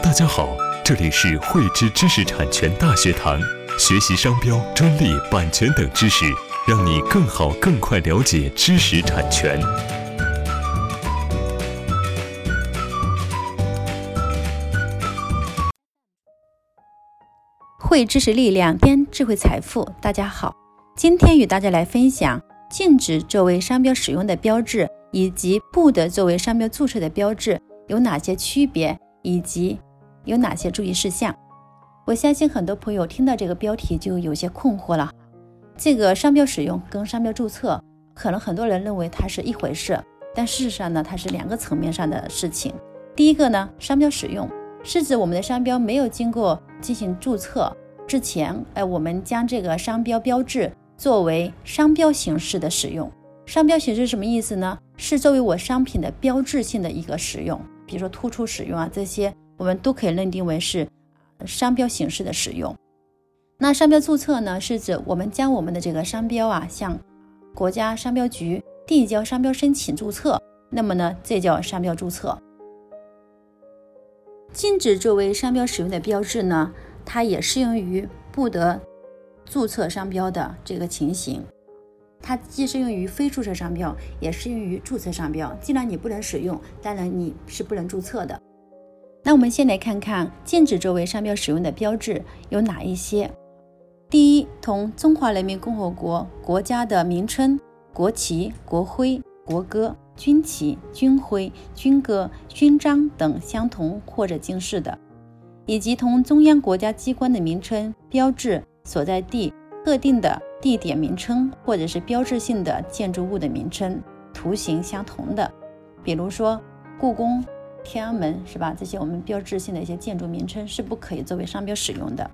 大家好，这里是汇知知识产权大学堂，学习商标、专利、版权等知识，让你更好、更快了解知识产权。汇知识力量，添智慧财富。大家好，今天与大家来分享禁止作为商标使用的标志，以及不得作为商标注册的标志有哪些区别，以及有哪些注意事项。我相信很多朋友听到这个标题就有些困惑了。这个商标使用跟商标注册，可能很多人认为它是一回事，但事实上呢，它是两个层面上的事情。第一个呢，商标使用是指我们的商标没有经过进行注册之前，哎，我们将这个商标标志作为商标形式的使用。商标形式什么意思呢？是作为我商品的标志性的一个使用，比如说突出使用啊，这些我们都可以认定为是商标形式的使用。那商标注册呢，是指我们将我们的这个商标啊，向国家商标局递交商标申请注册，那么呢，这叫商标注册。禁止作为商标使用的标志呢，它也适用于不得注册商标的这个情形。它既适用于非注册商标，也适用于注册商标。既然你不能使用，当然你是不能注册的。那我们先来看看禁止作为商标使用的标志有哪一些。第一，同中华人民共和国国家的名称、国旗、国徽、国歌、军旗、军徽、军歌、勋章等相同或者近似的，以及同中央国家机关的名称、标志、所在地、特定的地点名称或者是标志性的建筑物的名称、图形相同的，比如说故宫、天安门，是吧？这些我们标志性的一些建筑名称是不可以作为商标使用的。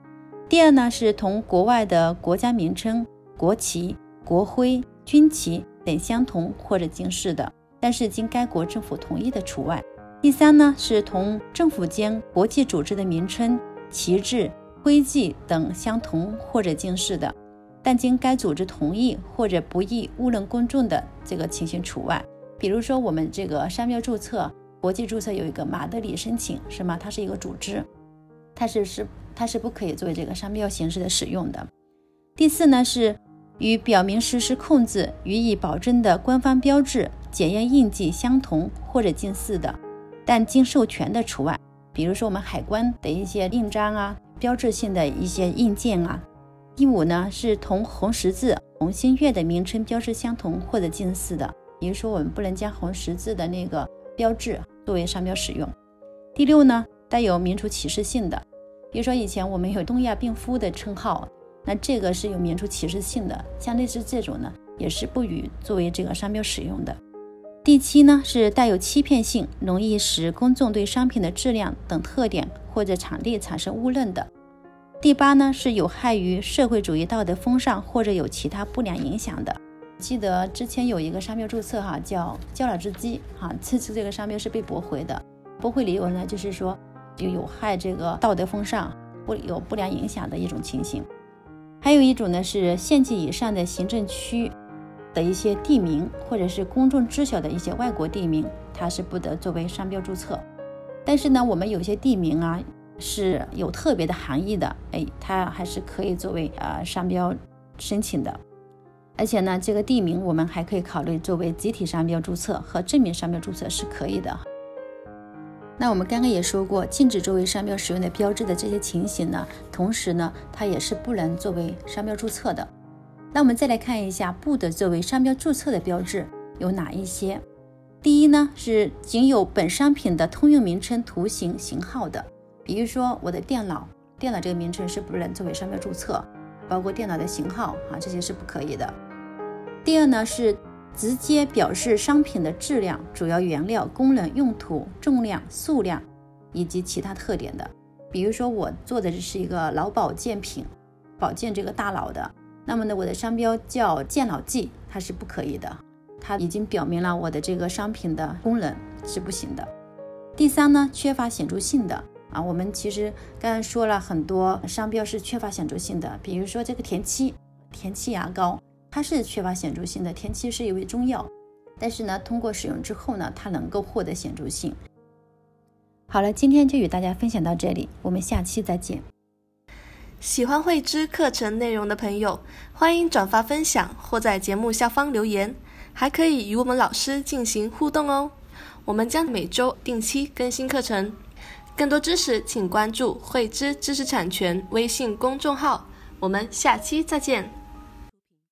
第二呢，是同国外的国家名称、国旗、国徽、军旗等相同或者近似的，但是经该国政府同意的除外。第三呢，是同政府间、国际组织的名称、旗帜、徽记等相同或者近似的，但经该组织同意或者不易误认公众的这个情形除外。比如说，我们这个商标注册、国际注册有一个马德里申请，是吗？它是一个组织，它是是。它是不可以作为这个商标形式的使用的。第四呢，是与表明实施控制予以保证的官方标志、检验印记相同或者近似的，但经授权的除外。比如说我们海关的一些印章啊，标志性的一些印件啊。第五呢，是同红十字、红新月的名称标志相同或者近似的。比如说我们不能将红十字的那个标志作为商标使用。第六呢，带有民族歧视性的。比如说，以前我们有东亚病夫的称号，那这个是有民族歧视性的，像类似这种呢，也是不予作为这个商标使用的。第七呢，是带有欺骗性，容易使公众对商品的质量等特点或者产地产生误认的。第八呢，是有害于社会主义道德风尚或者有其他不良影响的。记得之前有一个商标注册哈，叫“骄老之鸡”哈，这次这个商标是被驳回的，驳回理由呢，就是说。就有害这个道德风尚，不有不良影响的一种情形。还有一种呢，是县级以上的行政区的一些地名，或者是公众知晓的一些外国地名，它是不得作为商标注册。但是呢，我们有些地名啊是有特别的含义的，哎，它还是可以作为呃商标申请的。而且呢，这个地名我们还可以考虑作为集体商标注册和证明商标注册是可以的。那我们刚刚也说过，禁止作为商标使用的标志的这些情形呢，同时呢，它也是不能作为商标注册的。那我们再来看一下，不得作为商标注册的标志有哪一些？第一呢，是仅有本商品的通用名称、图形、型号的，比如说我的电脑，电脑这个名称是不能作为商标注册，包括电脑的型号啊，这些是不可以的。第二呢是。直接表示商品的质量、主要原料、功能、用途、重量、数量以及其他特点的。比如说，我做的这是一个老保健品，保健这个大脑的，那么呢，我的商标叫健脑剂，它是不可以的。它已经表明了我的这个商品的功能是不行的。第三呢，缺乏显著性的啊，我们其实刚才说了很多商标是缺乏显著性的，比如说这个田七，田七牙膏。它是缺乏显著性的，田七是一味中药，但是呢，通过使用之后呢，它能够获得显著性。好了，今天就与大家分享到这里，我们下期再见。喜欢慧知课程内容的朋友，欢迎转发分享或在节目下方留言，还可以与我们老师进行互动哦。我们将每周定期更新课程，更多知识请关注慧知知识产权微信公众号。我们下期再见。